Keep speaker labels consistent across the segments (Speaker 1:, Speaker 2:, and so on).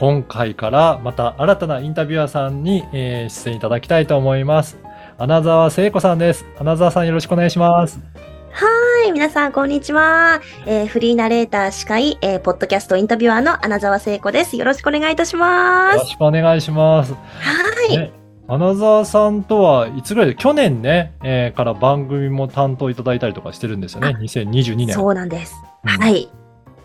Speaker 1: 今回からまた新たなインタビュアーさんに、えー出演いただきたいと思います。穴澤聖子さんです。穴澤さんよろしくお願いします。
Speaker 2: はい、皆さん、こんにちは。えーフリーナレーター司会、えーポッドキャストインタビュアーの穴澤聖子です。よろしくお願いいたします。
Speaker 1: よろしくお願いします。
Speaker 2: はい。
Speaker 1: ね、穴澤さんとはいつぐらいで、去年ね、えーから番組も担当いただいたりとかしてるんですよね。
Speaker 2: あ
Speaker 1: 2022年。
Speaker 2: そうなんです。
Speaker 1: うん
Speaker 2: はい。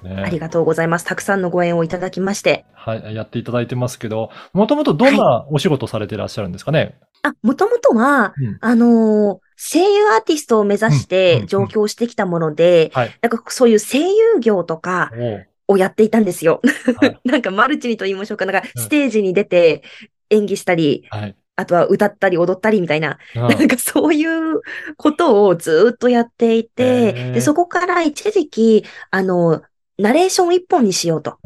Speaker 1: ね
Speaker 2: ありがとうございます。たくさんのご縁をいただきまして。
Speaker 1: はい、やっていただいてますけど、もともとどんなお仕事されてらっしゃるんですかね？
Speaker 2: あ、もともとは、
Speaker 1: うん
Speaker 2: あのー声優アーティストを目指して
Speaker 1: ん
Speaker 2: 上京してきたもので、
Speaker 1: はい。
Speaker 2: なんかそういう声優業とかをやっていたんですよ。
Speaker 1: はい
Speaker 2: なんかマルチにと言いましょうか。なんか
Speaker 1: うん
Speaker 2: ステージに出て演技したり、
Speaker 1: はい。
Speaker 2: あとは歌ったり踊ったりみたいな、
Speaker 1: うん
Speaker 2: なんかそういうことをずーっとやってい
Speaker 1: へ
Speaker 2: て、
Speaker 1: ー
Speaker 2: で、そこから一時期、あの、ナレーション一本にしようと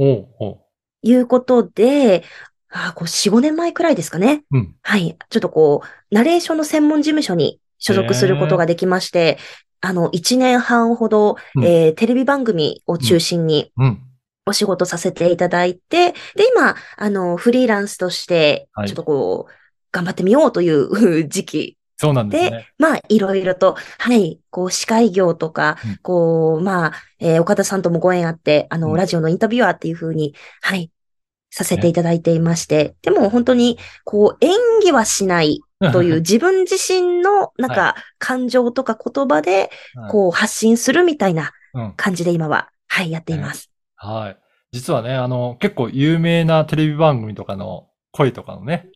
Speaker 2: いうことで、あこう4、5年前くらいですかね。
Speaker 1: うん。
Speaker 2: はい。ちょっとこう、ナレーションの専門事務所に所属することができまして、あの、1年半ほど、
Speaker 1: うん
Speaker 2: えーテレビ番組を中心に
Speaker 1: うん。
Speaker 2: お仕事させていただいて、で、今、あの、フリーランスとして
Speaker 1: は、い
Speaker 2: ちょっとこう、頑張ってみようという 時期
Speaker 1: そうなんですね。
Speaker 2: まあ、いろいろと、はい、こう、司会業とか、
Speaker 1: うん
Speaker 2: こう、まあ、えー岡田さんともご縁あって、あの、
Speaker 1: うん
Speaker 2: ラジオのインタビュアーっていう風に、はい、させていただいていまして、でも本当に、こう、演技はしないという 自分自身の、なんか、感情とか言葉で、
Speaker 1: はい
Speaker 2: こう、発信するみたいな
Speaker 1: うん。
Speaker 2: 感じで今は、はい、やっています。
Speaker 1: はい。実はね、あの、結構有名なテレビ番組とかの声とかのね、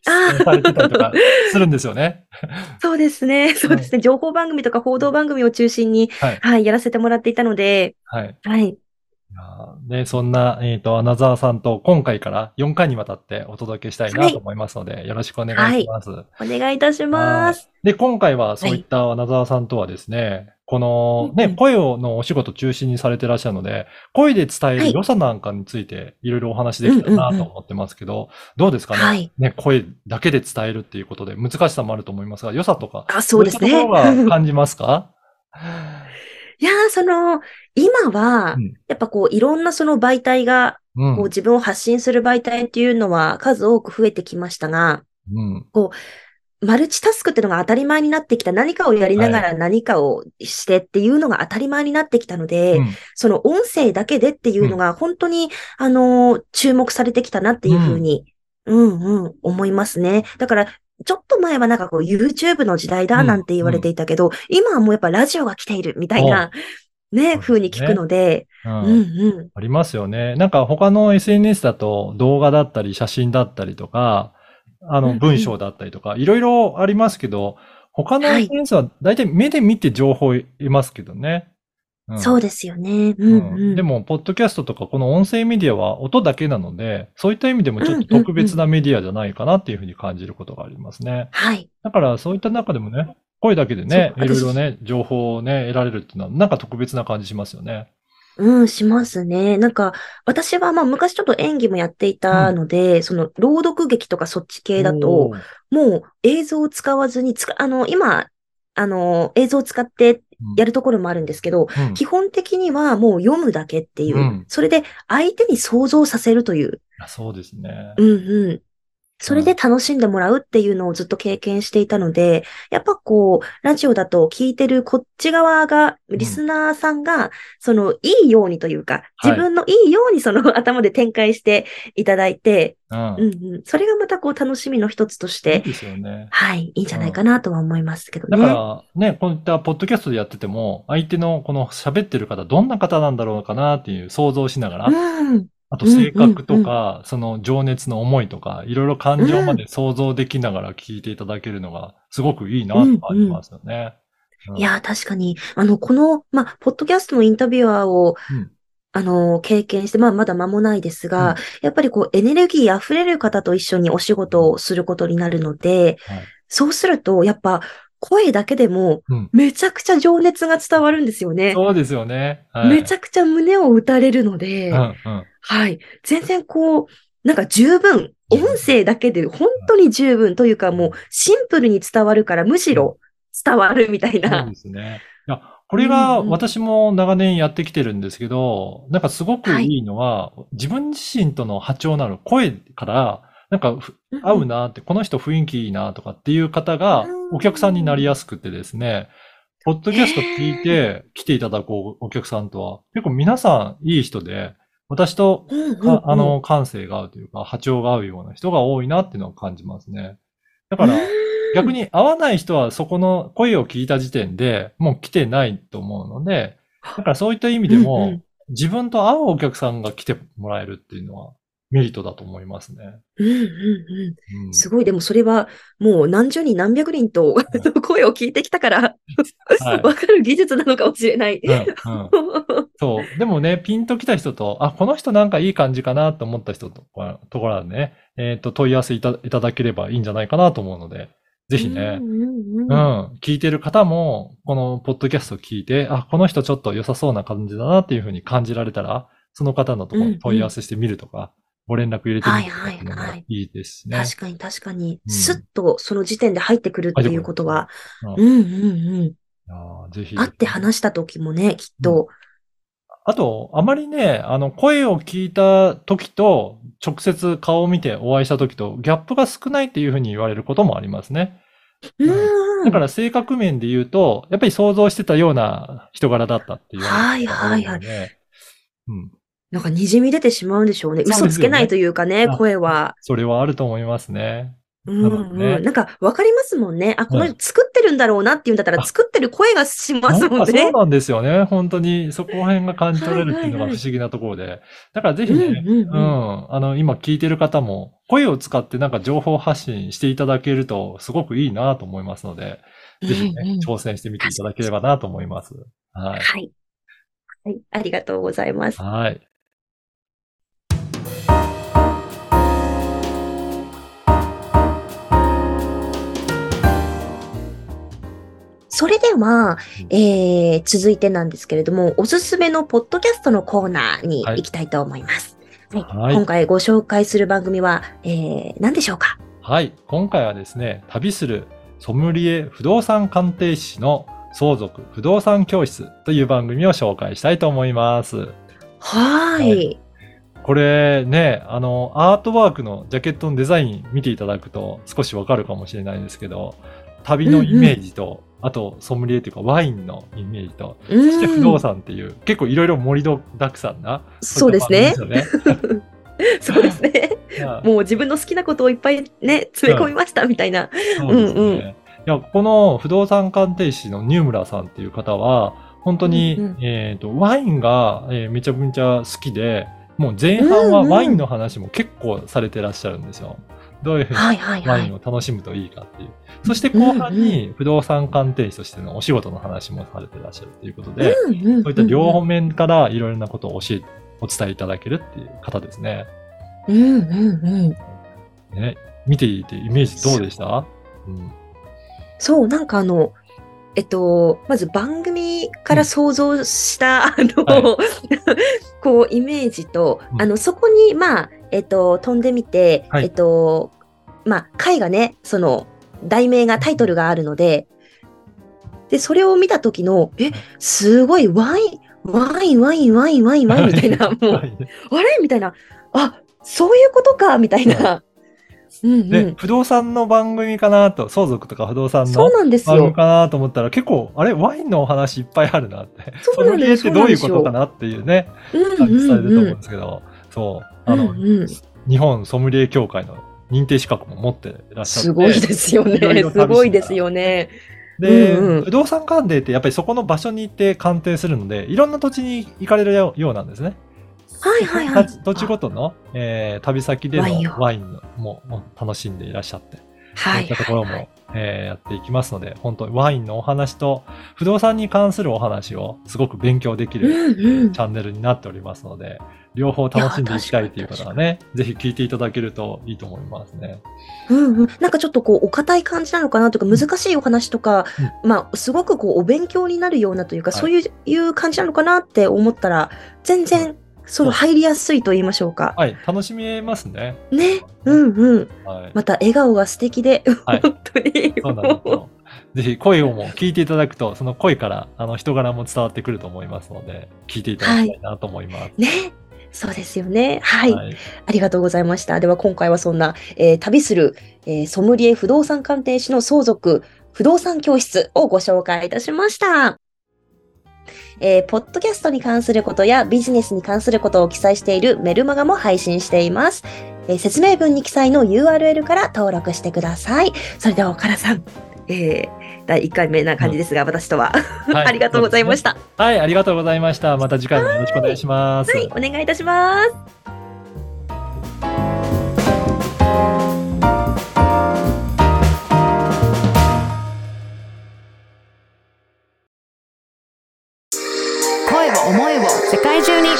Speaker 1: されてたりとかするんですよね。
Speaker 2: そうですね、そうですね。情報番組とか報道番組を中心に、
Speaker 1: はい。
Speaker 2: はい、やらせてもらっていたので、
Speaker 1: はい。
Speaker 2: はい、
Speaker 1: いやーね、そんな、えっ、と、穴澤さんと今回から4回にわたってお届けしたいなと思いますので、よろしくお願いします。
Speaker 2: お願いいたします。
Speaker 1: で、今回はそういった穴澤さんとはですね、このね、
Speaker 2: うんうん。
Speaker 1: 声をのお仕事中心にされてらっしゃるので、声で伝え
Speaker 2: はい。
Speaker 1: る良さなんかについていろいろお話できたらなと思ってますけど、どうですかね,、
Speaker 2: はい。
Speaker 1: ね声だけで伝えるっていうことで難しさもあると思いますが、良さとか、
Speaker 2: あ、そうですね。
Speaker 1: どいったところが感じますか？
Speaker 2: いやー、その、今は
Speaker 1: うん、
Speaker 2: やっぱこう、いろんなその媒体が、
Speaker 1: うん。
Speaker 2: こう、自分を発信する媒体っていうのは数多く増えてきましたが、
Speaker 1: うん。
Speaker 2: マルチタスクっていうのが当たり前になってきた。何かをやりながら何かをしてっていうのが当たり前になってきたので、
Speaker 1: うん
Speaker 2: その音声だけでっていうのが本当に、あのー、注目されてきたなっていうふうに、うんうん、思いますね。だから、ちょっと前はなんかこう YouTube の時代だなんて言われていたけど、今はもうやっぱラジオが来ているみたいな、ね、風に聞くので、
Speaker 1: うん
Speaker 2: うんうん。
Speaker 1: ありますよね。なんか他の SNS だと動画だったり写真だったりとか、あの
Speaker 2: うんうん
Speaker 1: 文章だったりとか、いろいろありますけど、他の
Speaker 2: はい
Speaker 1: SNS は大体目で見て情報を得ますけどね。うん
Speaker 2: そうですよね。うんうん。
Speaker 1: でも、ポッドキャストとかこの音声メディアは音だけなので、そういった意味でもちょっと特別なメディアじゃないかなっていうふうに感じることがありますね。
Speaker 2: はい。
Speaker 1: だからそういった中でもね、声だけでね、いろいろね、情報をね、得られるっていうのは、なんか特別な感じしますよね。
Speaker 2: うん、しますね。なんか、私はまあ昔ちょっと演技もやっていたので、その朗読劇とかそっち系だともう映像を使わずに、つか、あの、今、あの、映像を使ってやるところもあるんですけど、
Speaker 1: うん。
Speaker 2: 基本的にはもう読むだけっていう、
Speaker 1: うん。
Speaker 2: それで相手に想像させるという、
Speaker 1: あそうですね。
Speaker 2: うんうん。それで楽しんでもらうっていうのをずっと経験していたので、やっぱこう、ラジオだと聞いてるこっち側が、
Speaker 1: ん
Speaker 2: リスナーさんが、その、いいようにというか、
Speaker 1: はい
Speaker 2: 自分のいいようにその 頭で展開していただいて、
Speaker 1: うん。
Speaker 2: うんうん。それがまたこう、楽しみの一つとし
Speaker 1: いい
Speaker 2: て、
Speaker 1: ですよね。
Speaker 2: はい、いいんじゃないかなとは思いますけど
Speaker 1: だ
Speaker 2: ね。
Speaker 1: から、ね、こういったポッドキャストでやってても、相手のこの喋ってる方、どんな方なんだろうかなっていう想像しながら、
Speaker 2: うん。
Speaker 1: あと性格とか、その情熱の思いとか、いろいろ感情まで想像できながら聞いていただけるのが、すごくいいなと感じますよね。うん。
Speaker 2: いやー、確かに、あの、この、まあ、ポッドキャストのインタビュアーを、
Speaker 1: うん。
Speaker 2: あの、経験して、まあ、まだ間もないですが、
Speaker 1: うん。
Speaker 2: やっぱりこう、エネルギー溢れる方と一緒にお仕事をすることになるので、
Speaker 1: はい。
Speaker 2: そうすると、やっぱ声だけでも
Speaker 1: うん、
Speaker 2: めちゃくちゃ情熱が伝わるんですよね。
Speaker 1: そうですよね。はい、
Speaker 2: めちゃくちゃ胸を打たれるので、
Speaker 1: うんうん。
Speaker 2: はい。全然こう、なんか十分、音声だけで本当に十分というかもうシンプルに伝わるからむしろ伝わるみたい
Speaker 1: そう
Speaker 2: な。
Speaker 1: ですね。いや、これが
Speaker 2: うんうん
Speaker 1: 私も長年やってきてるんですけど、なんかすごくいいのは、自分自身との波長なる声から、なんかふ合うなって、この人雰囲気いいなとかっていう方が
Speaker 2: うん。
Speaker 1: お客さんになりやすくてですね、ポッドキャスト聞いて来ていただくお客さんとは、結構皆さんいい人で、私とあの、感性が合うというか、波長が合うような人が多いなっていうのを感じますね。だから、逆に合わない人はそこの声を聞いた時点でもう来てないと思うので、だからそういった意味でも
Speaker 2: ん、
Speaker 1: 自分と合うお客さんが来てもらえるっていうのはメリットだと思いますね。
Speaker 2: うんうんうん。
Speaker 1: うん。
Speaker 2: すごい。でもそれはもう何十人何百人と 声を聞いてきたから、
Speaker 1: はい。
Speaker 2: わかる技術なのかもしれない。
Speaker 1: うんうん。そう。でもね、ピンと来た人と、あ、この人なんかいい感じかなと思った人とか、ところはね、えっ、と、問い合わせいたいただければいいんじゃないかなと思うので、ぜひね、
Speaker 2: うんうん、
Speaker 1: 聞いてる方も、このポッドキャストを聞いて、あ、この人ちょっと良さそうな感じだなっていうふうに感じられたら、その方のところに問い合わせしてみるとか、ご連絡入れてみるとかっていうのがいいですしね。
Speaker 2: 確かに確かに、
Speaker 1: うん
Speaker 2: スッとその時点で入ってくるっていうことは、
Speaker 1: う
Speaker 2: うんんうんうん。
Speaker 1: いやーぜひ。
Speaker 2: 会って話した時もね、きっと、
Speaker 1: あと、あまりね、あの、声を聞いた時と、直接顔を見てお会いした時と、ギャップが少ないっていうふうに言われることもありますね。
Speaker 2: うん
Speaker 1: だから性格面で言うと、やっぱり想像してたような人柄だったっていう。
Speaker 2: はいはいはい
Speaker 1: うん。
Speaker 2: なんか滲み出てしまうんでしょうね。
Speaker 1: そうね
Speaker 2: 嘘つけないというかね、
Speaker 1: あ
Speaker 2: 声は。
Speaker 1: それはあると思いますね。
Speaker 2: うんうん。なんかわかりますもんね。あ、この
Speaker 1: う
Speaker 2: 人作ってるんだろうなっていうんだったら、
Speaker 1: あ
Speaker 2: 作ってる声がしますもんね。
Speaker 1: そうなんですよね。本当に、そこら辺が感じ取れるっていうのが不思議なところで。だからぜひね、
Speaker 2: うんうんうん
Speaker 1: うん。あの、今聞いてる方も、声を使ってなんか情報発信していただけると、すごくいいなと思いますので、ぜひね
Speaker 2: うんうん、
Speaker 1: 挑戦してみていただければなと思います。はい。
Speaker 2: はい。はい。ありがとうございます。
Speaker 1: はい。
Speaker 2: それでは、えー、続いてなんですけれども、おすすめのポッドキャストのコーナーに
Speaker 1: はい
Speaker 2: 行きたいと思います。はい
Speaker 1: はい
Speaker 2: 今回ご紹介する番組は、えー、何でしょうか？
Speaker 1: はい。今回はですね、旅するソムリエ不動産鑑定士の相続不動産教室という番組を紹介したいと思います。
Speaker 2: は
Speaker 1: は
Speaker 2: ーい。
Speaker 1: これね、あの、アートワークのジャケットのデザイン見ていただくと少しわかるかもしれないんですけど、旅のイメージと、あとソムリエというかワインのイメージと、
Speaker 2: う
Speaker 1: そして不動
Speaker 2: ん。
Speaker 1: 産っていう、結構いろいろ盛りだくさんな。
Speaker 2: そうですね。
Speaker 1: そう です
Speaker 2: ね。もう自分の好きなことをいっぱいね、詰め込みましたみたいな。
Speaker 1: そうですね。
Speaker 2: うんうん
Speaker 1: いや、この不動産鑑定士のニュームラさんっていう方は、本当に、
Speaker 2: うんうん
Speaker 1: えっ、と、ワインが、えーめちゃめちゃ好きで、もう前半はワインの話も結構されてらっしゃるんですよ。どういうふうに。ワインを楽しむといいかっていう。そして後半に不動産鑑定士としてのお仕事の話もされてらっしゃるということで、
Speaker 2: うんうんうん
Speaker 1: そういった両方面からいろいろなことを教え、お伝えいただけるっていう方ですね。
Speaker 2: うんうんうん。
Speaker 1: ね。見ていてイメージどうでした？うん。
Speaker 2: そう、なんかあの、えっと、まず番組から想像した、あの、
Speaker 1: は
Speaker 2: こう、イメージと、
Speaker 1: うん
Speaker 2: あの、そこに、まあ、えっと、飛んでみて、
Speaker 1: はい。
Speaker 2: えっと、まあ、回がね、その、題名が、タイトルがあるので、で、それを見た時の、え、すごい、ワイン、ワイン、ワイン、ワイン、ワイン、ワインみたいな、もう、あ
Speaker 1: はい。
Speaker 2: れ？みたいな、あ、そういうことか、みたいな。うんう
Speaker 1: で、
Speaker 2: ん。
Speaker 1: 不動産の番組かなと、相続とか不動産の。番組かなと思ったら、結構、あれ、ワインのお話いっぱいあるなって。
Speaker 2: そうなんです。
Speaker 1: ソムリエってどういうことかなっていうね、
Speaker 2: うん。
Speaker 1: 感じされると思うんですけど、そう。あの、
Speaker 2: うんうん
Speaker 1: 日本ソムリエ協会の認定資格も持っていらっしゃって。
Speaker 2: すごいですよね。すごいですよね。
Speaker 1: で、
Speaker 2: うんうん
Speaker 1: 不動産鑑定ってやっぱりそこの場所に行って鑑定するので、いろんな土地に行かれるよようなんですね。
Speaker 2: はいはいはい。
Speaker 1: 土地ごとの、えー旅先での
Speaker 2: ワイン
Speaker 1: も楽しんでいらっしゃって。そういったところも、えーやっていきますので、本当にワインのお話と不動産に関するお話をすごく勉強できる
Speaker 2: うんうん
Speaker 1: チ。ャンネルになっておりますので、両方楽しんでいきたいという方はね、ぜひ聞いていただけるといいと思いますね。
Speaker 2: うんうん。なんかちょっとこう、お堅い感じなのかなというか、難しいお話とか、まあ、すごくこう、お勉強になるようなというか、
Speaker 1: はい
Speaker 2: そういう感じなのかなって思ったら、全然、その入りやすいと言いましょうか。
Speaker 1: はい、楽しめますね。
Speaker 2: ね？うんうん。
Speaker 1: はい。
Speaker 2: また笑顔が素敵で、
Speaker 1: はい
Speaker 2: 本当に。
Speaker 1: そうなんですよ。ぜひ声をも聞いていただくと、その声からあの人柄も伝わってくると思いますので、聞いていただきたいなと思います。
Speaker 2: ね？そうですよね。はい。
Speaker 1: はい。
Speaker 2: ありがとうございました。では今回はそんな、えー旅する、えーソムリエ不動産鑑定士の相続不動産教室をご紹介いたしました。えーポッドキャストに関することやビジネスに関することを記載しているメルマガも配信しています。えー説明文に記載の URL から登録してください。それでは岡田さん、えー第1回目な感じですが、私とは、
Speaker 1: はい
Speaker 2: ありがとうございまし。た。
Speaker 1: ねはい、ありがとうございました。また次回もよろしくお願いします。
Speaker 2: はい、お願いいたします。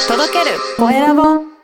Speaker 3: 届ける。コエラボ。